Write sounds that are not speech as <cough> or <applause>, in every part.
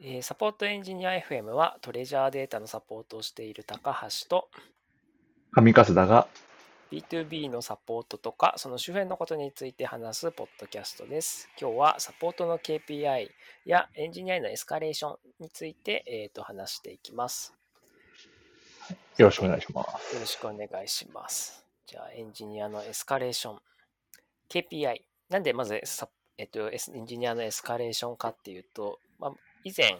えーサポートエンジニア FM はトレジャーデータのサポートをしている高橋と上粕田が B2B のサポートとかその周辺のことについて話すポッドキャストです。今日はサポートの KPI やエンジニアへのエスカレーションについて、えー、と話していきます。よろしくお願いします。よろしくお願いします。じゃあエンジニアのエスカレーション KPI なんでまずサ,、えっとエンジニアのエスカレーションかっていうと、まあ、以前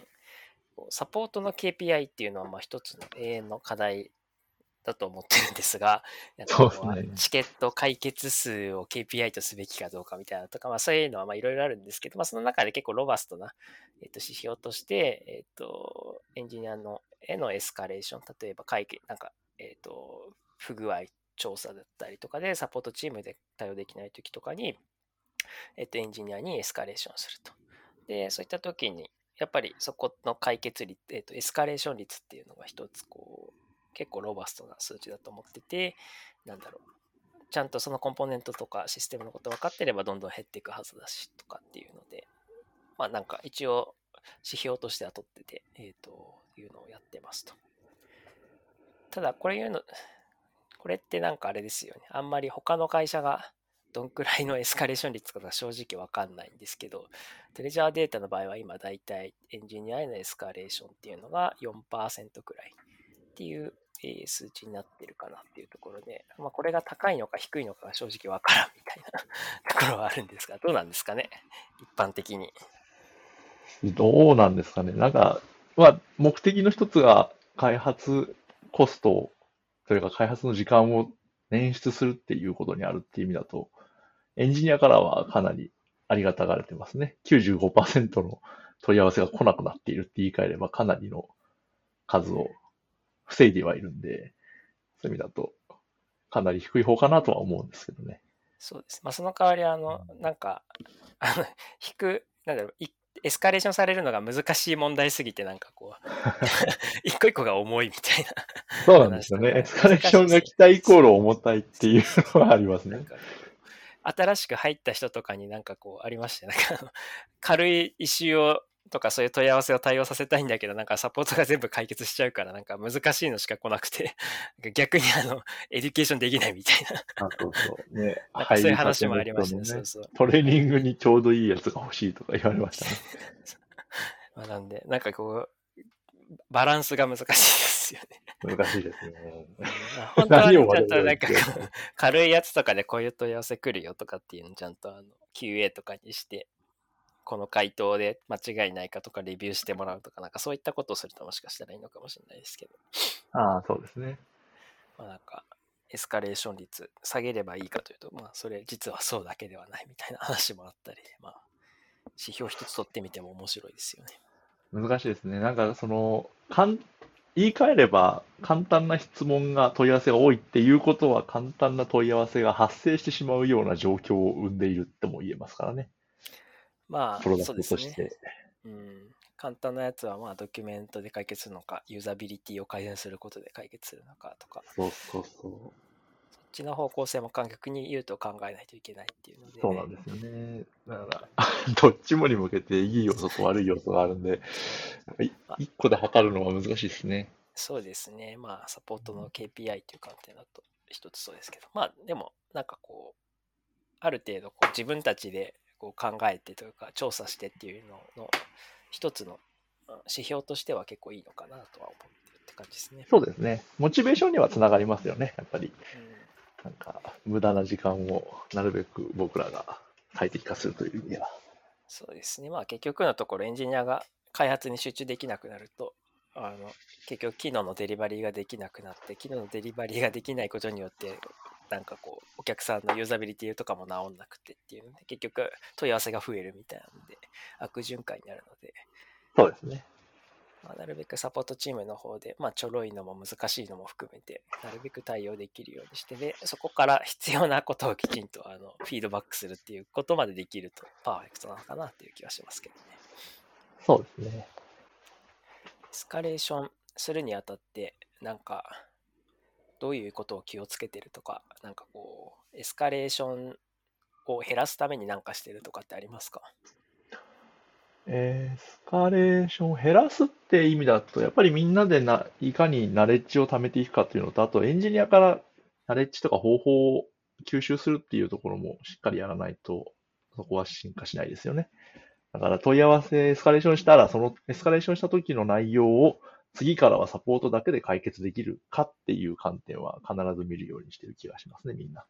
サポートの KPI っていうのはまあ一つの永遠の課題だと思ってるんですが、<laughs> ねチケット解決数を KPI とすべきかどうかみたいなとか、まあ、そういうのはまあいろいろあるんですけど、まあ、その中で結構ロバストな、えっと指標として、えっとエンジニアのへのエスカレーション、例えば解決、なんか、えっと不具合調査だったりとかで、サポートチームで対応できないときとかに、えっとエンジニアにエスカレーションすると。で、そういったときに、やっぱりそこの解決率、えっとエスカレーション率っていうのが一つこう結構ロバストな数値だと思ってて、なんだろう、ちゃんとそのコンポーネントとかシステムのこと分かってればどんどん減っていくはずだしとかっていうので、まあなんか一応指標としては取ってて、えっ、と、いうのをやってますと。ただこれ言うの、これってなんかあれですよね。あんまり他の会社がどんくらいのエスカレーション率かが正直わかんないんですけど、トレジャーデータの場合は今だいたいエンジニアへのエスカレーションっていうのが4%くらいっていう数値になってるかなっていうところで、まあ、これが高いのか低いのかが正直わからんみたいな <laughs> ところはあるんですが、どうなんですかね、一般的に。どうなんですかね？なんか、まあ、目的の一つが開発コスト、それから開発の時間を捻出するっていうことにあるっていう意味だと、エンジニアからはかなりありがたがられてますね。95%の問い合わせが来なくなっているって言い換えればかなりの数を防いではいるんで、そういう意味だとかなり低い方かなとは思うんですけどね。そうです。まあ、その代わり、あの、なんか、あの、引く、なんだろう、いエスカレーションされるのが難しい問題すぎて、なんかこう、<laughs> 一個一個が重いみたいな。そうなんですよね。エスカレーションが期待イコール重たいっていうのはありますね。新しく入った人とかになんかこうありまして、なんか <laughs> 軽いイシューをとかそういう問い合わせを対応させたいんだけど、なんかサポートが全部解決しちゃうから、なんか難しいのしか来なくて、<laughs> 逆にあの、 education できないみたいな、あ、そうそう。ね。<laughs> なんかそういう話もあ入りましたね。たてのそうそう。トレーニングにちょうどいいやつが欲しいとか言われましたね。まあ、なんで、なんかこう、バランスが難しいですよね。難しいですね。<laughs> 本当はちゃんとなんか軽いやつとかでこういう問い合わせ来るよとかっていうのをちゃんとあの QA とかにして、この回答で間違いないかとかレビューしてもらうとか、なんかそういったことをするともしかしたらいいのかもしれないですけど、ああ、そうですね。まあなんかエスカレーション率下げればいいかというと、まあそれ実はそうだけではないみたいな話もあったり、まあ指標一つ取ってみても面白いですよね。難しいですね。なんか、その、言い換えれば、簡単な質問が、問い合わせが多いっていうことは、簡単な問い合わせが発生してしまうような状況を生んでいるっても言えますからね。まあプロダク。トとして。うん、簡単なやつはまあドキュメントで解決するのか、ユーザビリティを改善することで解決するのかとか、そうそうそう。ちの方向性も観客に言うと考えないといけないっていうので、そうなんですよね。だから、<laughs> どっちもに向けていい要素と悪い要素があるんで、い一個で測るのは難しいですね。そうですね。まあサポートの KPI という観点だと一つそうですけど、まあでもなんかこう、ある程度こう自分たちでこう考えてというか調査してっていうのの一つのうん指標としては結構いいのかなとは思ってるって感じですね。そうですね。モチベーションにはつながりますよね、やっぱり。うんなんか、無駄な時間をなるべく僕らが最適化するという意味では。そうですね。まあ結局のところエンジニアが開発に集中できなくなると、あの結局機能のデリバリーができなくなって、機能のデリバリーができないことによって、なんかこう、お客さんのユーザビリティとかも治んなくてっていうので、結局問い合わせが増えるみたいなので、悪循環になるので、そうですね。まあ、なるべくサポートチームの方で、まあ、ちょろいのも難しいのも含めて、なるべく対応できるようにして、で、そこから必要なことをきちんとあのフィードバックするっていうことまでできるとパーフェクトなのかなっていう気はしますけどね。そうですね。エスカレーションするにあたって、なんか、どういうことを気をつけてるとか、なんかこう、エスカレーションを減らすためになんかしてるとかってありますか？エスカレーション減らすって意味だと、やっぱりみんなでな、いかにナレッジを貯めていくかっていうのと、あとエンジニアからナレッジとか方法を吸収するっていうところもしっかりやらないと、そこは進化しないですよね。だから問い合わせエスカレーションしたら、そのエスカレーションした時の内容を次からはサポートだけで解決できるかっていう観点は必ず見るようにしてる気がしますね、みんな。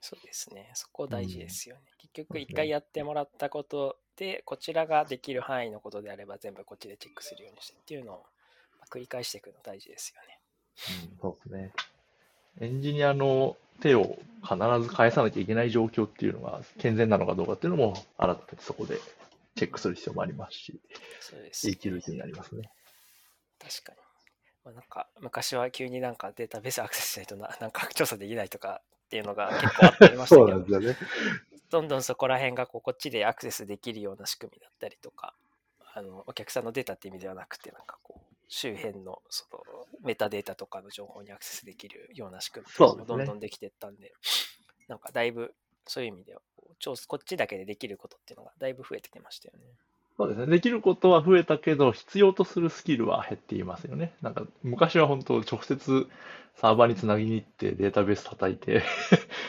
そうですね。そこ大事ですよね。結局、一回やってもらったことで、こちらができる範囲のことであれば、全部こっちでチェックするようにしてっていうのを繰り返していくの大事ですよね。うん、そうですね。エンジニアの手を必ず返さなきゃいけない状況っていうのが健全なのかどうかっていうのも、改めてそこでチェックする必要もありますし、そうです、ね。生きる気になりますね。確かに。まあ、なんか昔は急になんかデータベースアクセスしないとななんか調査できないとかっていうのが結構あってましたけ <laughs> そうどなんですよね。どんどんそこら辺がこうこっちでアクセスできるような仕組みだったりとかあのお客さんのデータって意味ではなくてなんかこう周辺のそのメタデータとかの情報にアクセスできるような仕組みもどんどんできていったんでなんかだいぶそういう意味ではこっちだけでできることっていうのがだいぶ増えてきましたよね。そうですね。できることは増えたけど、必要とするスキルは減っていますよね。なんか、昔は本当、直接サーバーにつなぎに行ってデータベース叩いて、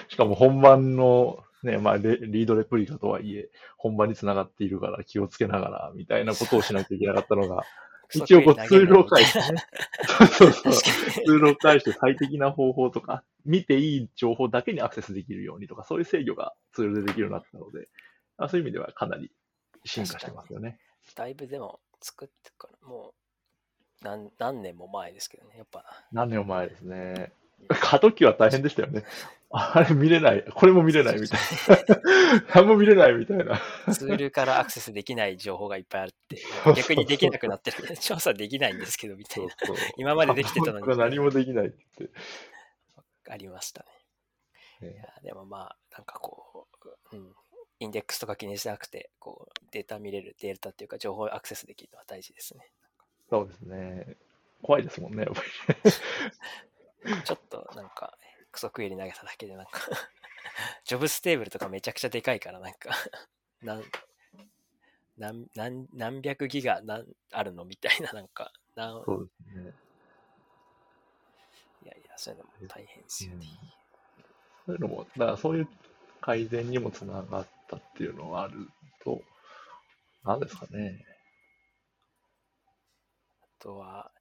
しかも本番のね、まあレ、リードレプリカとはいえ、本番につながっているから気をつけながら、みたいなことをしなきゃいけなかったのが、<laughs> 一応こうツールを返してね。<laughs> そうそうそう。ツールを返して最適な方法とか、見ていい情報だけにアクセスできるようにとか、そういう制御がツールでできるようになったので、あそういう意味ではかなり進化してますよね。だいぶでも作ってからもう何何年も前ですけどねやっぱ何年も前ですね。過渡期は大変でしたよね。あれ見れない。これも見れないみたいな。何も見れないみたいな。ツールからアクセスできない情報がいっぱいあってそう逆にできなくなってる調査できないんですけどみたいなそう今までできてたのに何もできないって。ありましたねいねやでもまあなんかこう、うん、インデックスとか気にしなくてこうデータ見れるデータっていうか情報アクセスできるのは大事ですねそうですね。怖いですもんね、やっぱり。ちょっとなんかクソクエリ投げただけでなんか <laughs> ジョブステーブルとかめちゃくちゃでかいからなんかなん何何何百ギガなんあるのみたいななんかなんそうですね。いやいやそういうのも大変ですよね、そういうのも、だからそういう改善にもつながったっていうのがあると、何ですかね。あとは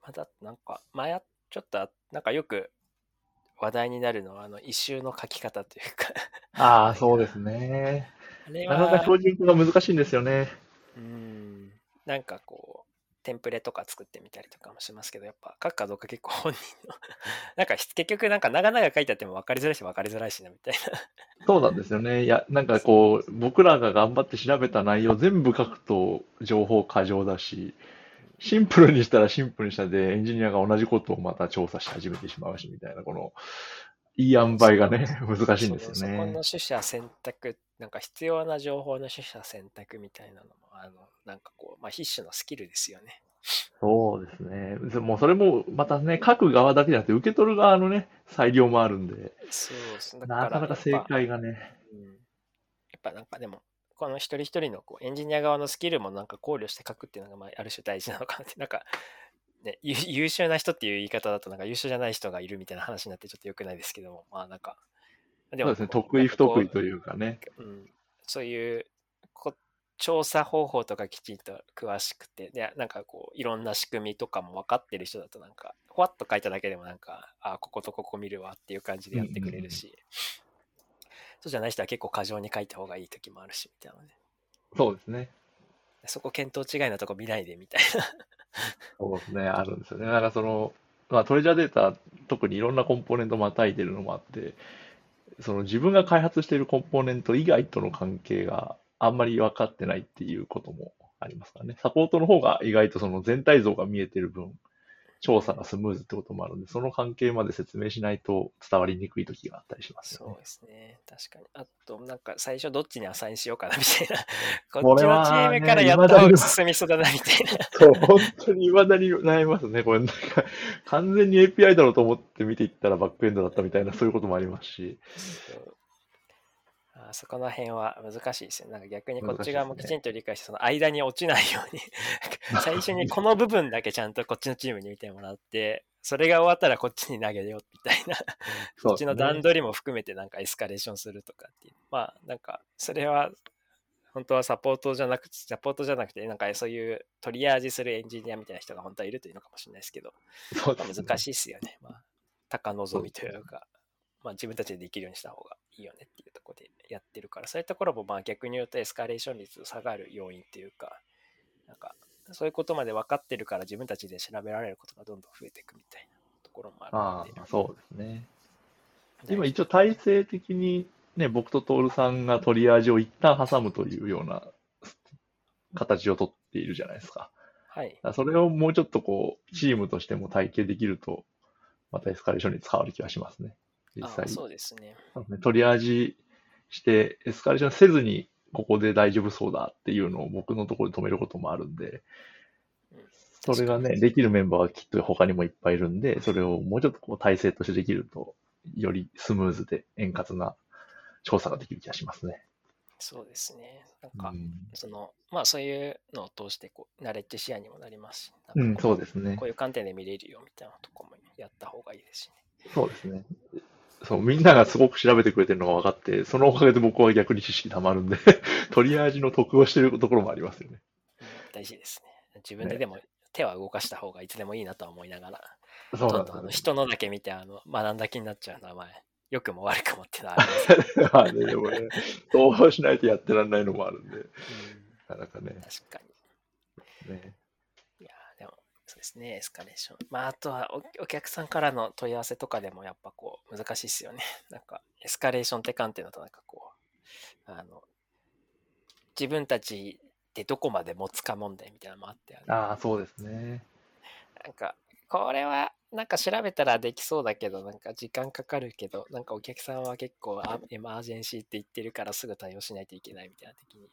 まだなんか前あちょっとあなんかよく話題になるのはあの一周の書き方というかああ、そうですね。なかなかは標準化が難しいんですよね。うんなんかこうテンプレとか作ってみたりとかもしますけどやっぱ書くかどうか結構本人の <laughs> なんか結局なんか長々書いてあっても分かりづらいし分かりづらいしなみたいなそうなんですよね。いや、なんかこう、僕らが頑張って調べた内容全部書くと情報過剰だし、シンプルにしたらシンプルにしたで、エンジニアが同じことをまた調査し始めてしまうし、みたいな、この、いい塩梅がね、難しいんですよそそこのね。取捨選択なんか必要な情報の取捨選択みたいなのもあのなんかこう、まあ、必種のスキルですよね。そうですね。もうそれもまたね、書く側だけじゃなくて、受け取る側のね、裁量もあるんで、そうそうだなかなか正解がね、うん。やっぱなんかでも、この一人一人のこうエンジニア側のスキルもなんか考慮して書くっていうのがまあある種大事なのかなって、なんか、ね、<laughs> 優優秀な人っていう言い方だとなんか優秀じゃない人がいるみたいな話になってちょっと良くないですけども、まあなんか、でそうですね、得意不得意というかね。こううん、そういうこ調査方法とかきちんと詳しくて、で、なんかこう、いろんな仕組みとかも分かってる人だとなんか、ほわっと書いただけでもなんか、あ、こことここ見るわっていう感じでやってくれるし、そうじゃない人は結構過剰に書いた方がいい時もあるし、みたいなね。そうですね。そこ見当違いなとこ見ないでみたいな。そうですね、あるんですよね。だからその、まあ、トレジャーデータ、特にいろんなコンポーネントまたいでるのもあって、その自分が開発しているコンポーネント以外との関係があんまり分かってないっていうこともありますからね。サポートの方が意外とその全体像が見えてる分、調査がスムーズってこともあるんで、その関係まで説明しないと伝わりにくい時があったりしますよね。そうですね。確かに。あと、なんか最初どっちにアサインしようかなみたいな。こ <laughs> こっちのチームからやった方が進みそうだなみたいな。そう、本当に未だに悩みますね。これ、なんか、完全に API だろうと思って見ていったらバックエンドだったみたいな、そういうこともありますし。あまあ、そこの辺は難しいですよ。なんか逆にこっち側もきちんと理解して、その間に落ちないように。<laughs> 最初にこの部分だけちゃんとこっちのチームに見てもらって、それが終わったらこっちに投げようみたいな。<laughs> こっちの段取りも含めてなんかエスカレーションするとかっていう。まあなんかそれは本当はサポートじゃなくて、サポートじゃなくて、なんかそういうトリアージするエンジニアみたいな人が本当はいるというのかもしれないですけど、難しいですよね。まあ、高望みというか、まあ、自分たちでできるようにした方がいいよねっていうところでやってるから、そういうところもまあ逆に言うとエスカレーション率下がる要因っていうか、なんかそういうことまで分かってるから自分たちで調べられることがどんどん増えていくみたいなところもある。ああ、そうですね。今一応体制的にね、僕と徹さんがトリアージを一旦挟むというような形をとっているじゃないですか。はい。それをもうちょっとこう、チームとしても体系できると、またエスカレーションに使われる気がしますね。実際。そうですね。トリアージして、エスカレーションせずに、ここで大丈夫そうだっていうのを僕のところで止めることもあるんで、それがね、できるメンバーはきっと他にもいっぱいいるんで、それをもうちょっとこう体制としてできると、よりスムーズで円滑な調査ができる気がしますね。そうですね。なんか、うん、その、まあそういうのを通して、こう、慣れて視野にもなりますし、うん、そうですね。こういう観点で見れるよみたいなとこもやった方がいいですしね。そうですね。そう、みんながすごく調べてくれてるのが分かって、そのおかげで僕は逆に知識たまるんでトリアージの得をしてるところもありますよね。うん、大事ですね。自分ででも手は動かした方がいつでもいいなとは思いながら、そうなんです、ね、あの人のだけ見てあの学んだ気になっちゃう名前。良くも悪くもっていうのはあります <laughs> まあね、でもね、そうしないとやってらんないのもあるんで、うん、なかなかね。確かに。ね。そうですね、エスカレーション。まあ、あとはお、お客さんからの問い合わせとかでも、やっぱこう、難しいですよね。<laughs> なんか、エスカレーションって観点だと、なんかこう、あの、自分たちでどこまで持つか問題みたいなのもあって、ああ、そうですね。なんか、これはなんか調べたらできそうだけど、なんか時間かかるけど、なんかお客さんは結構エマージェンシーって言ってるからすぐ対応しないといけないみたいな時に、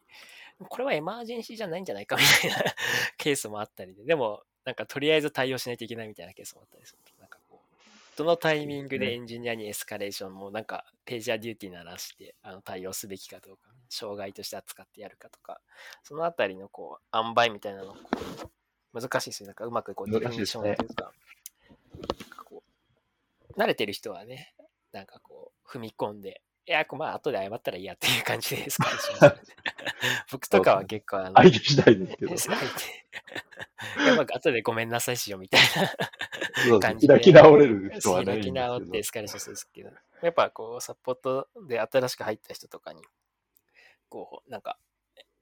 これはエマージェンシーじゃないんじゃないかみたいな <laughs> ケースもあったりで、でも、なんかとりあえず対応しないといけないみたいなケースもあったりすると、なんかこう、どのタイミングでエンジニアにエスカレーションもなんかページャーデューティーならしてあの対応すべきかどうか、障害として扱ってやるかとか、そのあたりのこう、塩梅みたいなの難しいですよ。なんかうまくこう、ディフィニッションというか、慣れてる人はね、なんかこう、踏み込んで、いや、まあ、後で謝ったらいいやっていう感じですかね。僕とかは結構、あの、相手次第ですけど。<laughs> いや、まあ、後でごめんなさいしよ、みたいな感じで。開き直れる人はね。開き直ってエスカレーションするんですけど、やっぱこう、サポートで新しく入った人とかに、こう、なんか、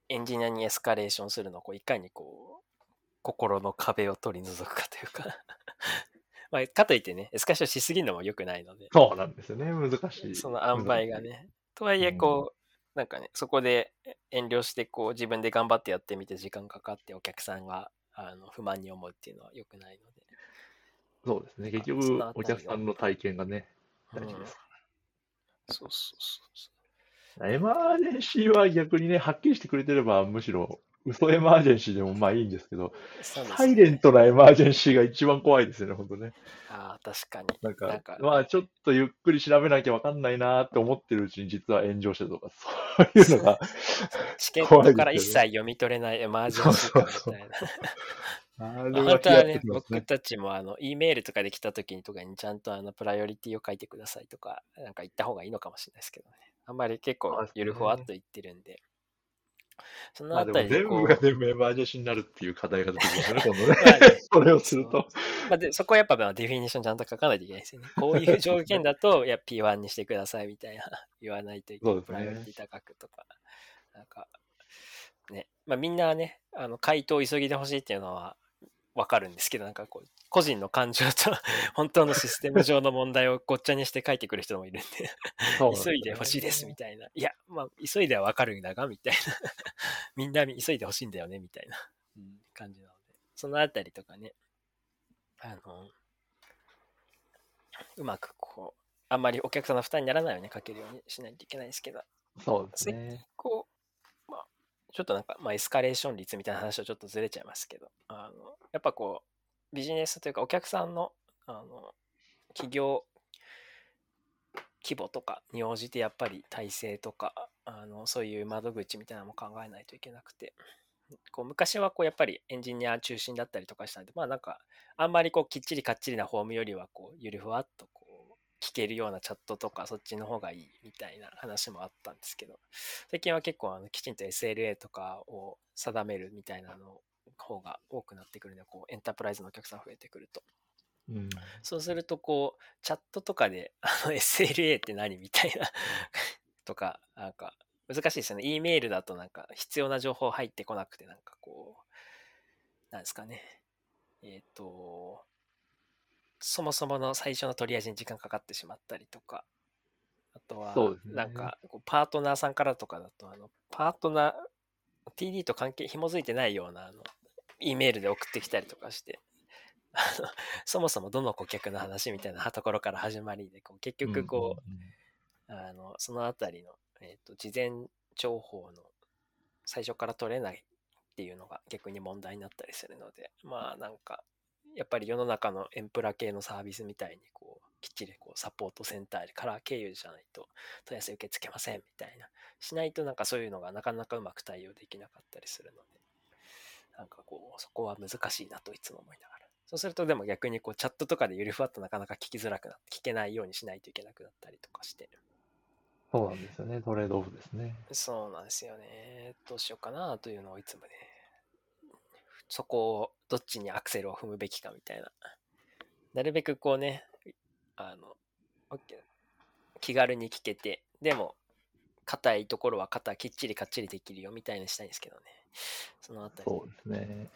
エンジニアにエスカレーションするのを、こう、いかにこう、心の壁を取り除くかというかまあ、かといってね、エスカションしすぎるのも良くないので。そうなんですよね、難しい。その塩梅がね。とはいえ、こう、うん、なんかね、そこで遠慮して、こう、自分で頑張ってやってみて、時間かかってお客さんがあの不満に思うっていうのは良くないので。そうですね、結局、お客さんの体験がね、大事ですから、うん。そうそうそうそう。 emergency は逆にね、はっきりしてくれてれば、むしろ嘘 emergency でもまあいいんですけど、ね、サイレントな emergency が一番怖いですよね、本当ね。ああ、確かに。なんか、なんかまあちょっとゆっくり調べなきゃわかんないなって思ってるうちに実は炎上してるとか、そういうのがチケットから一切読み取れない emergency みたいな。あれは、本当はね、僕たちもあの、E メールとかで来た時にとかにちゃんとあの、プライオリティを書いてくださいとか、なんか言った方がいいのかもしれないですけどね。あんまり結構ゆるふわっと言ってるんで。そのあたり全部が全部エマージェンシーになるっていう課題が出てくるね、今度ね。<laughs> それをすると。まあ、でそこはやっぱディフィニッションちゃんと書かないといけないですよね。こういう条件だと、いや、P1 にしてくださいみたいな言わないといけない。ね、プライオリティ高くとか。なんか、ね。まあみんなね、あの、回答を急ぎでほしいっていうのはわかるんですけど、なんかこう、個人の感情と本当のシステム上の問題をごっちゃにして書いてくる人もいるんで急いでほしいですみたいな。いや、まあ、急いではわかるんだが、みたいな <laughs> みんな急いでほしいんだよね、みたいな、うん、感じなので。そのあたりとかね、あの、うまくこう、あんまりお客さんの負担にならないように書けるようにしないといけないですけど、そうですね。こう、まあ、ちょっとなんか、まあ、エスカレーション率みたいな話はちょっとずれちゃいますけど、あの、やっぱこう、ビジネスというかお客さんの、あの、企業規模とかに応じてやっぱり体制とかあの、そういう窓口みたいなのも考えないといけなくて、こう昔はこうやっぱりエンジニア中心だったりとかしたんで、まあなんか、あんまりこうきっちりかっちりなフォームよりは、こう、ゆるふわっとこう、聞けるようなチャットとか、そっちの方がいいみたいな話もあったんですけど、最近は結構あのきちんと SLA とかを定めるみたいなの方が多くなってくるので、こう、エンタープライズのお客さん増えてくると。うん。そうすると、こう、チャットとかで、あの <laughs> SLA って何みたいな <laughs> とか、なんか、難しいですよね。E メールだとなんか必要な情報入ってこなくて、なんかこう、なんですかね。えっ、と、そもそもの最初の取り味に時間かかってしまったりとか、あとはなんか、パートナーさんからとかだと、あの、パートナー、TD と関係、紐づいてないような、あの、E メールで送ってきたりとかして、あの、そもそもどの顧客の話みたいなところから始まりで、こう結局こう、あの、そのあたりの、えっ、と、事前情報の最初から取れないっていうのが逆に問題になったりするので、まあなんか、やっぱり世の中のエンプラ系のサービスみたいに、こう、きっちりこうサポートセンターから経由じゃないと問い合わせ受け付けませんみたいな、しないとなんかそういうのがなかなかうまく対応できなかったりするので、なんかこう、そこは難しいなといつも思いながら。そうするとでも逆にこうチャットとかでゆるふわっとなかなか聞きづらくなって、聞けないようにしないといけなくなったりとかして、そうなんですよね。トレードオフですね。そうなんですよね。どうしようかなというのをいつもね、そこをどっちにアクセルを踏むべきかみたいな。なるべくこうね、あの、気軽に聞けて、でも、硬いところは肩きっちりかっちりできるよみたいにしたいんですけどね。そのあたり、そうですね。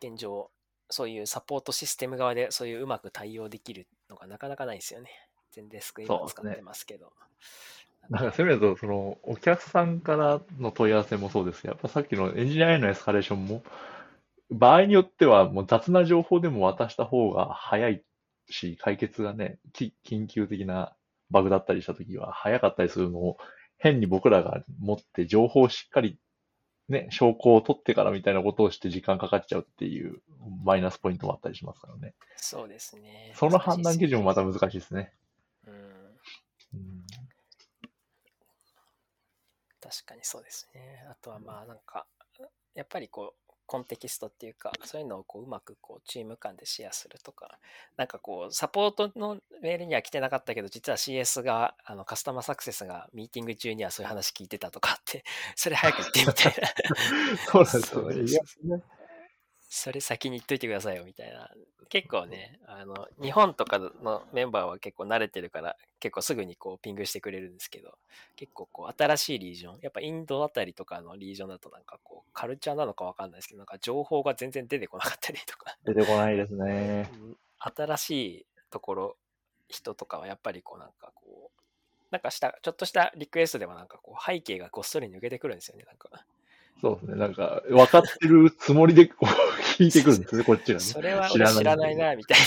現状、そういうサポートシステム側でそういううまく対応できるのがなかなかないですよね。全デスク今使ってますけど。だから、せめてその、お客さんからの問い合わせもそうですやっぱさっきのエンジニアへのエスカレーションも、場合によってはもう雑な情報でも渡した方が早いし、解決がね、き緊急的なバグだったりした時は早かったりするのを、変に僕らが持って情報をしっかりね、証拠を取ってからみたいなことをして時間かかっちゃうっていうマイナスポイントもあったりしますからね。そうですね。その判断基準もまた難しいですね。うんうん確かにそうですね。あとはまあなんか、やっぱりこう、コンテキストっていうか、そういうのをこううまくこうチーム間でシェアするとか、なんかこう、サポートのメールには来てなかったけど、実は CS が、あのカスタマーサクセスがミーティング中にはそういう話聞いてたとかって、それ早く言ってみたいな。<laughs> そうなんですよね。それ先に言っといてくださいよみたいな。結構ね、あの、日本とかのメンバーは結構慣れてるから、結構すぐにこうピングしてくれるんですけど、結構こう新しいリージョン、やっぱインドあたりとかのリージョンだとなんかこうカルチャーなのかわかんないですけど、なんか情報が全然出てこなかったりとか、出てこないですね。うん新しいところ、人とかはやっぱりこうなんかこう、なんかした、ちょっとしたリクエストでもなんかこう背景がごっそり抜けてくるんですよね、なんか。そうですね。なんか、分かってるつもりでこう <laughs> 聞いてくるんですね、こっちがね。それは俺知らないな、みたい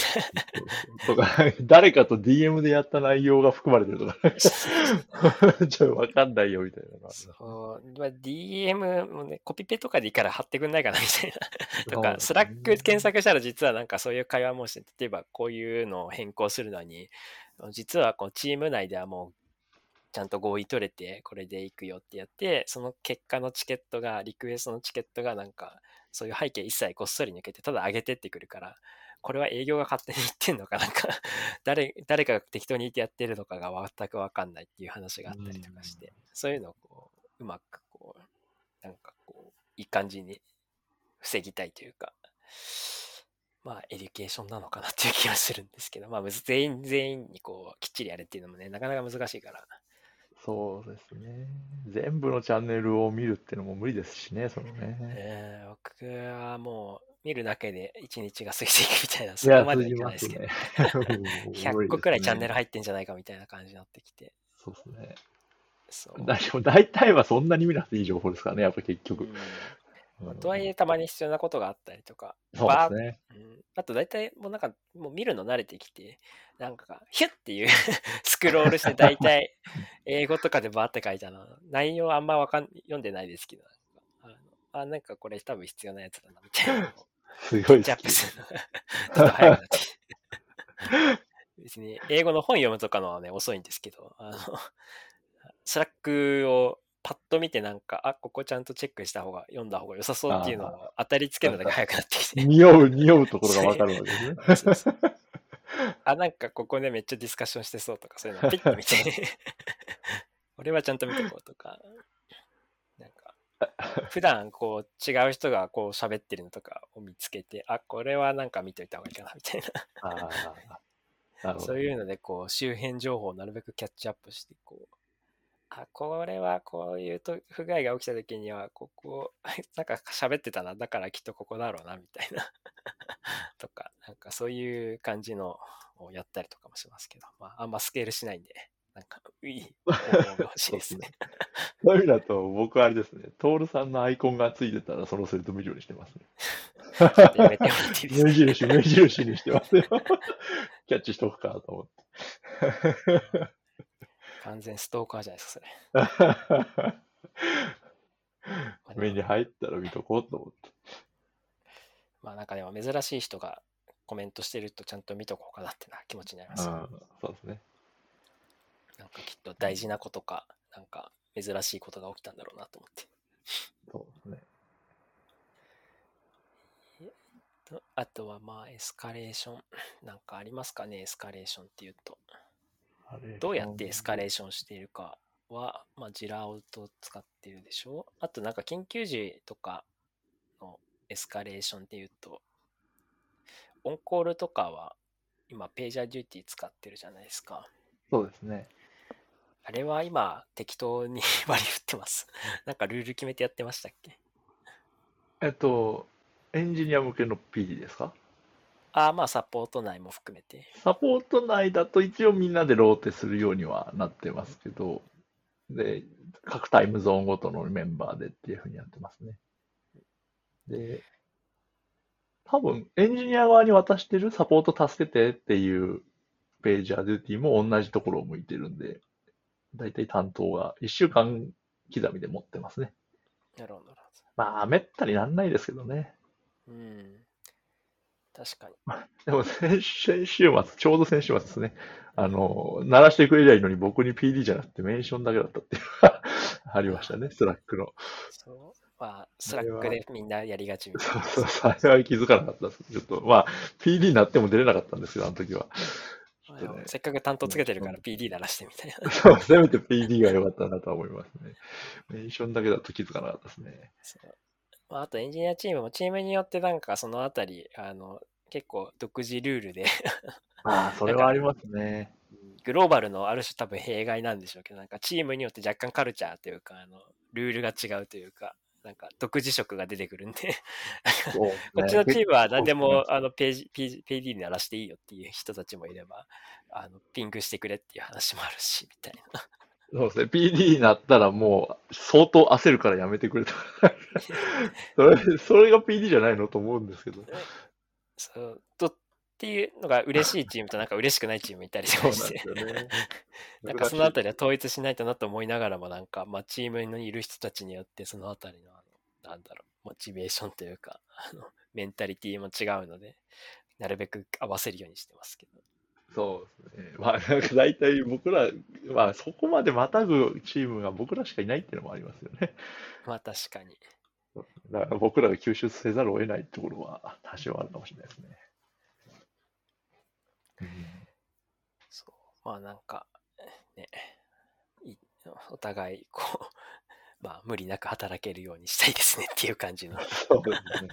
とか、誰かと DM でやった内容が含まれてるとか、な。<laughs> ちょっと分かんないよみたいなまあ、DM もね、コピペとかでいいから貼ってくんないかなみたいな。<laughs> とか、 Slack 検索したら実はなんかそういう会話もして、例えばこういうのを変更するのに、実はこうチーム内ではもうちゃんと合意取れて、これでいくよってやって、その結果のチケットが、リクエストのチケットがなんか、そういう背景一切こっそり抜けて、ただ上げてってくるから、これは営業が勝手に言ってんのかなんか <laughs> 誰、誰かが適当に言ってやってるのかが全くわかんないっていう話があったりとかして、そういうのをこう、うまくこう、なんかこう、いい感じに防ぎたいというか、まあ、 education なのかなっていう気がするんですけど、まあ、全員全員にこう、きっちりやれっていうのもね、なかなか難しいから、そうですね。全部のチャンネルを見るっていうのも無理ですしね、そのね。えー僕はもう、見るだけで一日が過ぎていくみたいな、そこまではいないですけど、すね。<laughs> <laughs> 100個くらいチャンネル入入ってんじゃないかみたいな感じになってきて、そうですね。そう。大体はそんなに見なくていい情報ですからね、やっぱ結局。うんうん。とはいえ、たまに必要なことがあったりとか、そうですね。うん、あと大体もうなんかもう見るの慣れてきてなんかヒュッっていう <laughs> スクロールして大体 <laughs> 英語とかでバーって書いたの。内容あんまわかん読んでないですけどあのあなんかこれ多分必要なやつだなみたいな。<laughs> すごいジャップですするちょっと早くなってきて。別に英語の本読むとかのはね遅いんですけどあの Slack をパッと見てなんか、あ、ここちゃんとチェックした方が、読んだ方が良さそうっていうのを当たりつけるのだけ早くなってきて。<laughs> 匂う、匂うところが <laughs> わかるわけですね。そうそうあ、なんかここでめっちゃディスカッションしてそうとか、そういうのをピッと見て、<laughs> 俺はちゃんと見てこうとか、なんか、普段こう違う人がこう喋ってるのとかを見つけて、あ、これはなんか見といた方がいいかなみたいああ、なるな。ほど。そういうのでこう周辺情報をなるべくキャッチアップして、こう、あ、これはこういうと不具合が起きた時には、ここ、<laughs> なんか喋ってたな、だからきっとここだろうな、みたいな <laughs> とか、なんかそういう感じのをやったりとかもしますけど、まあ、あんまスケールしないんで、なんか、いい欲しいですね。<laughs> そういう意味だと、僕はあれですね、トールさんのアイコンがついてたら、そのセルト見るようにしてますね。やめてもらっていいですか？目印、目印にしてますよ。キャッチしとくかと思って。完全ストーカーじゃないですか、それ。<laughs> 目に入ったら見とこうと思って。まあなんかでも珍しい人がコメントしてるとちゃんと見とこうかなってな気持ちになりますよ。うん、そうですね。なんかきっと大事なことか、なんか珍しいことが起きたんだろうなと思って。そうですね。とあとはまあエスカレーション。なんかありますかね、エスカレーションっていうと。どうやってエスカレーションしているかは、まあ、ジラウトを使ってるでしょ？あとなんか緊急時とかのエスカレーションっていうと、オンコールとかは今ページャーデューティー使ってるじゃないですか。そうですね。あれは今適当に <laughs> 割り振ってます。なんかルール決めてやってましたっけ？えっと、エンジニア向けの PD ですか？ああ、まあサポート内も含めて。サポート内だと一応みんなでローテするようにはなってますけど、で、各タイムゾーンごとのメンバーでっていうふうにやってますね。で、多分エンジニア側に渡してるサポート助けてっていうページャーデューティーも同じところを向いてるんで、だいたい担当が1週間刻みで持ってますね。なるほど、まあ、めったになんないですけどね。うん。確かに。<laughs> でも先先週末、ちょうど先週末ですね。あの、鳴らしてくれりゃいいのに僕に PD じゃなくてメンションだけだったっていうのが <laughs> ありましたね、 Slack の。そう。まあ、 Slack でみんなやりがちみたいな。そうそう、あれは気づかなかったです。ちょっと、まあ、PD になっても出れなかったんですけど、あの時は。ねせっかく担当つけてるから PD 鳴らしてみたいな。<laughs> そう、せめて PD が良かったなとは思いますね。メンションだけだと気づかなかったですね。まあ、あとエンジニアチームもチームによってなんかそのあたり、あの、結構独自ルールで <laughs> ああ、それはありますね。グローバルのある種多分弊害なんでしょうけど、なんかチームによって若干カルチャーというか、あの、ルールが違うというか、なんか独自色が出てくるんで、ね <laughs> こっちのチームは何でもあのページ、ページ、ページに鳴らしていいよっていう人たちもいれば、あの、ピングしてくれっていう話もあるし、みたいな。そうですね。PD になったらもう相当焦るからやめてくれと。<laughs> それ、それが PD じゃないのと思うんですけど。そう、とっていうのが嬉しいチームとなんか嬉しくないチームいたりとかしてね。<laughs> なんかそのあたりは統一しないとなと思いながらも、なんか、まあ、チームにいる人たちによって、そのあたりの、あの、なんだろう、モチベーションというか、あの、メンタリティも違うので、なるべく合わせるようにしてますけど。そうですね。まあ、なんか大体僕ら、まあそこまでまたぐチームが僕らしかいないっていうのもありますよね。まあ、確かに。だから僕らが吸収せざるを得ないところは多少あるかもしれないですね。そう。まあ、なんか、ね、いお互い、こう、<laughs> まあ、無理なく働けるようにしたいですねっていう感じの。そうですね。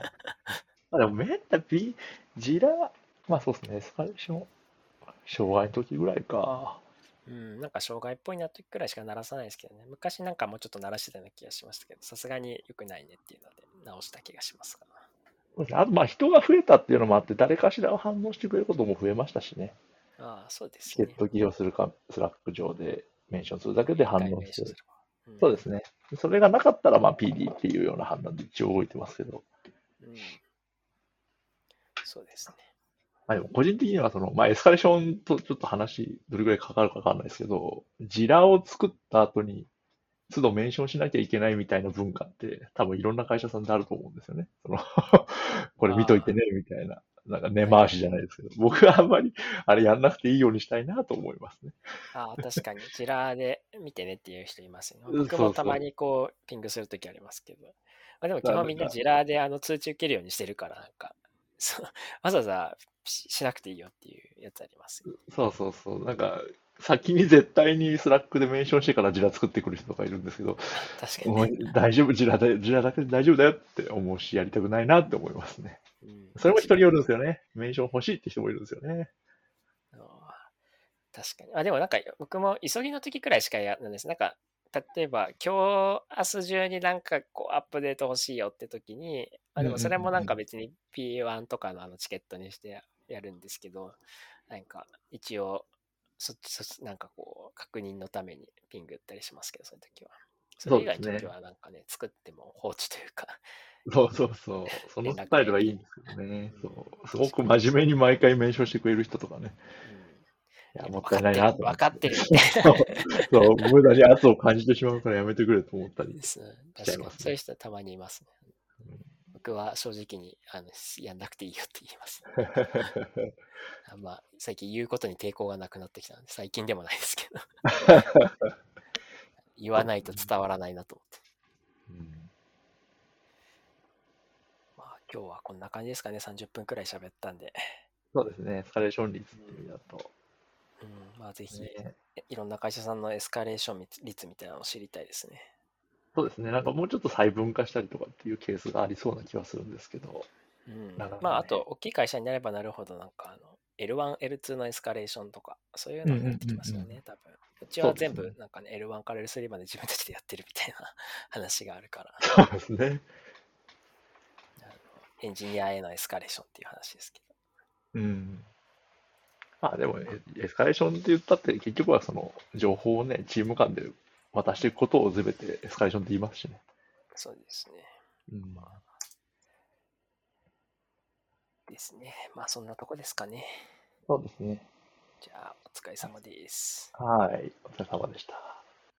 まあでもめったビ、 Jira、まあそうですね、エスカレーション、障害の時ぐらいか。うん、なんか障害っぽいな時くらいしか鳴らさないですけどね。昔なんかもうちょっと鳴らしてたような気がしましたけど、さすがに良くないねっていうので直した気がしますかな。そうですねあとまあ人が増えたっていうのもあって、誰かしらが反応してくれることも増えましたしね。ああ、そうですねチケット起票するか、 Slack 上でメンションするだけで反応してる。うんそうですね。それがなかったら、まあ PD っていうような判断で一応動いてますけど。うんそうですね。まあでも個人的にはその、まあエスカレーションとちょっと話、どれぐらいかかるかわかんないですけど、ジラを作った後に、都度メンションしなきゃいけないみたいな文化って、多分いろんな会社さんであると思うんですよね。その <laughs> これ見といてね、みたいな。なんか根回しじゃないですけど、僕はあんまりあれやんなくていいようにしたいなと思いますね。ああ、確かに、 Jira で見てねっていう人いますよね。うん僕もたまにこう、 ping するときありますけど。まあ、でも基本みんな Jira であの通知受けるようにしてるから、なんか、わざわざしなくていいよっていうやつありますよ。そうそうそう。なんか、先に絶対に Slack でメンションしてから Jira 作ってくる人とかいるんですけど、確かにね。大丈夫、 Jira で、 Jira だけで大丈夫だよって思うし、やりたくないなって思いますね。うんそれも人によるんですよね。メンション欲しいって人もいるんですよね。確かに。あ、でもなんか僕も急ぎの時くらいしかやらないです。なんか、例えば今日、明日中になんかこうアップデート欲しいよって時に、あでもそれもなんか別に P1 とかのあのチケットにしてやるんですけど、なんか一応、そっち、そっち、なんかこう、確認のためにピング打ったりしますけど、そういう時は。それ以外の時はなんかね、作っても放置というか、そうそうそう。そのスタイルはいいんですけどね。そう。<laughs> すごく真面目に毎回メンションしてくれる人とかね。いや、うんもったいないなと思分かってる、<laughs> そう無駄に圧を感じてしまうからやめてくれと思ったりな。です。しちゃ確かにいますねそういう人はたまにいますね。うん僕は正直にあのやんなくていいよって言います。<laughs> あまあ、最近言うことに抵抗がなくなってきたので、最近でもないですけど。<laughs> 言わないと伝わらないなと思って。うんまあ、今日はこんな感じですかね。30分くらい喋ったんで。そうですね。エスカレーション率っていう意味だと。うん、まあ、ぜひ、ねいろんな会社さんのエスカレーション率みたいなのを知りたいですね。そうですね。なんかもうちょっと細分化したりとかっていうケースがありそうな気はするんですけど。うんねまあ、あと、大きい会社になればなるほど、なんか、あの、L1、L2 のエスカレーションとか、そういうのが出てきますようんうんね、多分。うちは全部、なんかね、L1 から L3 まで自分たちでやってるみたいな話があるから、そうですね。エンジニアへのエスカレーションっていう話ですけど。うん。まあでも、エエスカレーションって言ったって、結局はその情報をね、チーム間で渡していくことを全てエスカレーションって言いますしね。そうですね。うん。ですね。まあ、そんなとこですかね。そうですね。じゃあ、お疲れ様です。はい。お疲れ様でした。